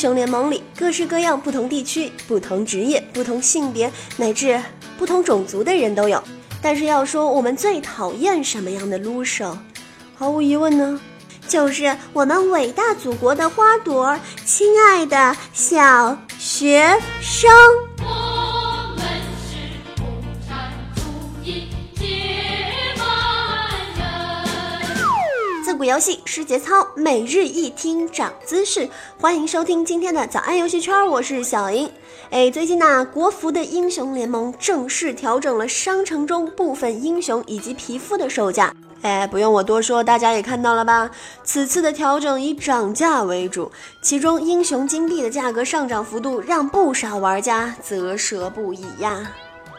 雄联盟里，各式各样、不同地区、不同职业、不同性别乃至不同种族的人都有。但是要说我们最讨厌什么样的撸手毫无疑问呢，就是我们伟大祖国的花朵，亲爱的小学生。古游戏失节操，每日一听长姿势。欢迎收听今天的早安游戏圈，我是小英。哎，最近呢，国服的英雄联盟正式调整了商城中部分英雄以及皮肤的售价。哎，不用我多说，大家也看到了吧？此次的调整以涨价为主，其中英雄金币的价格上涨幅度让不少玩家啧舌不已呀。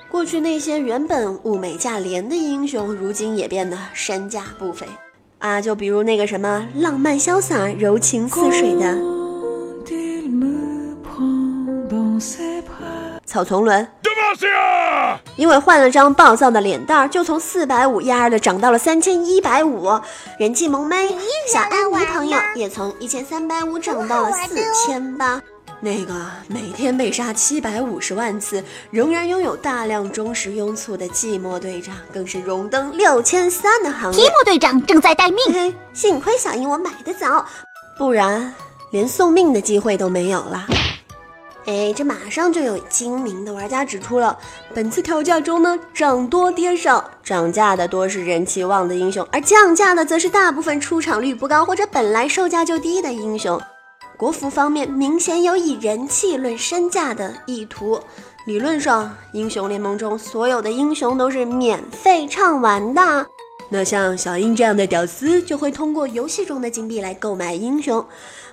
过去那些原本物美价廉的英雄，如今也变得身价不菲。啊，就比如那个什么浪漫潇洒、柔情似水的草丛伦，因为换了张暴躁的脸蛋儿，就从四百五压的涨到了三千一百五，人气萌妹小安妮朋友也从一千三百五涨到了四千八。那个每天被杀七百五十万次，仍然拥有大量忠实拥簇的寂寞队长，更是荣登六千三的行列。寂寞队长正在待命，幸亏小樱我买的早，不然连送命的机会都没有了。哎，这马上就有精明的玩家指出了，本次调价中呢，涨多跌少，涨价的多是人气旺的英雄，而降价的则是大部分出场率不高或者本来售价就低的英雄。国服方面明显有以人气论身价的意图。理论上，英雄联盟中所有的英雄都是免费畅玩的。那像小英这样的屌丝就会通过游戏中的金币来购买英雄。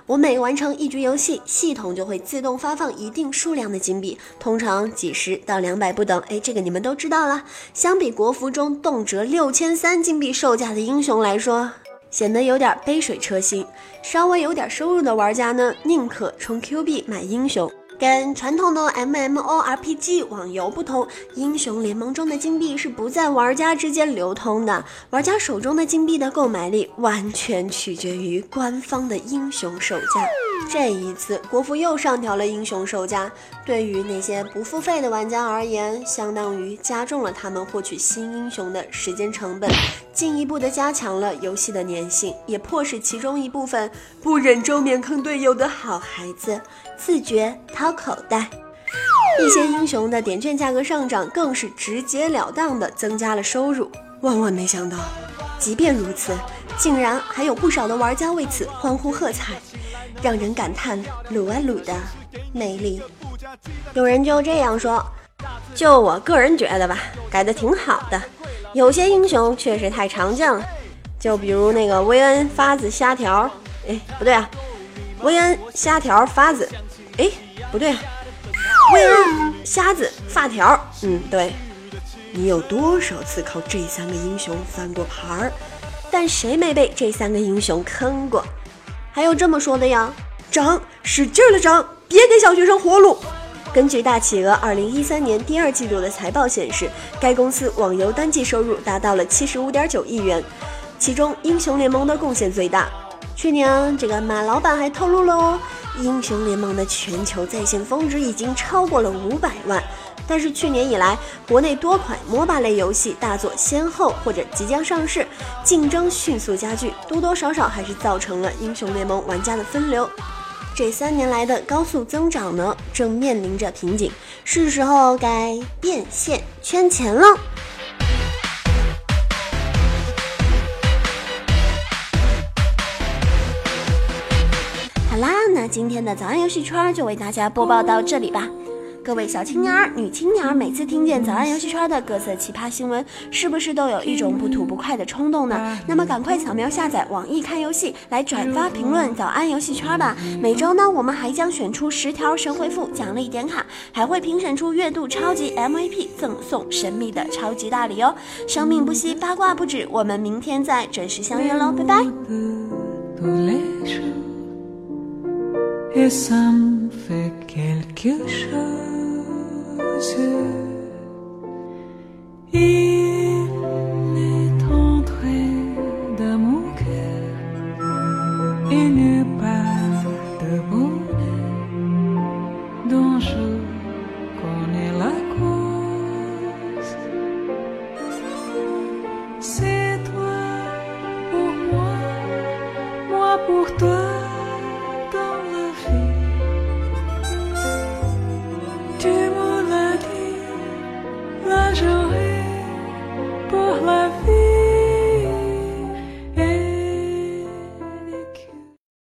我每完成一局游戏，系统就会自动发放一定数量的金币，通常几十到两百不等。哎，这个你们都知道了。相比国服中动辄六千三金币售价的英雄来说，显得有点杯水车薪，稍微有点收入的玩家呢，宁可充 Q 币买英雄。跟传统的 MMORPG 网游不同，英雄联盟中的金币是不在玩家之间流通的，玩家手中的金币的购买力完全取决于官方的英雄售价。这一次，国服又上调了英雄售价，对于那些不付费的玩家而言，相当于加重了他们获取新英雄的时间成本，进一步的加强了游戏的粘性，也迫使其中一部分不忍周免坑队友的好孩子自觉掏口袋。一些英雄的点券价格上涨，更是直截了当的增加了收入。万万没想到，即便如此，竟然还有不少的玩家为此欢呼喝彩。让人感叹撸啊撸的魅力。有人就这样说，就我个人觉得吧，改的挺好的。有些英雄确实太常见了，就比如那个薇恩发子虾条，哎，不对啊，薇恩虾条发子，哎，不对，啊薇恩虾子发条，嗯，对。你有多少次靠这三个英雄翻过牌儿？但谁没被这三个英雄坑过？还有这么说的呀，涨，使劲的涨，别给小学生活路。根据大企鹅二零一三年第二季度的财报显示，该公司网游单季收入达到了七十五点九亿元，其中英雄联盟的贡献最大。去年，这个马老板还透露了哦，英雄联盟的全球在线峰值已经超过了五百万。但是去年以来，国内多款 MOBA 类游戏大作先后或者即将上市，竞争迅速加剧，多多少少还是造成了英雄联盟玩家的分流。这三年来的高速增长呢，正面临着瓶颈，是时候该变现圈钱了。好啦，那今天的早安游戏圈就为大家播报到这里吧。各位小青年儿、女青年儿，每次听见早安游戏圈的各色奇葩新闻，是不是都有一种不吐不快的冲动呢？那么赶快扫描下载网易看游戏，来转发评论早安游戏圈吧。每周呢，我们还将选出十条神回复奖励点卡，还会评选出月度超级 MVP，赠送神秘的超级大礼哦。生命不息，八卦不止，我们明天再准时相约喽，拜拜。Il est entré dans mon cœur et n'est pas de bonheur, dont je connais la cause. C'est toi pour moi, moi pour toi. 就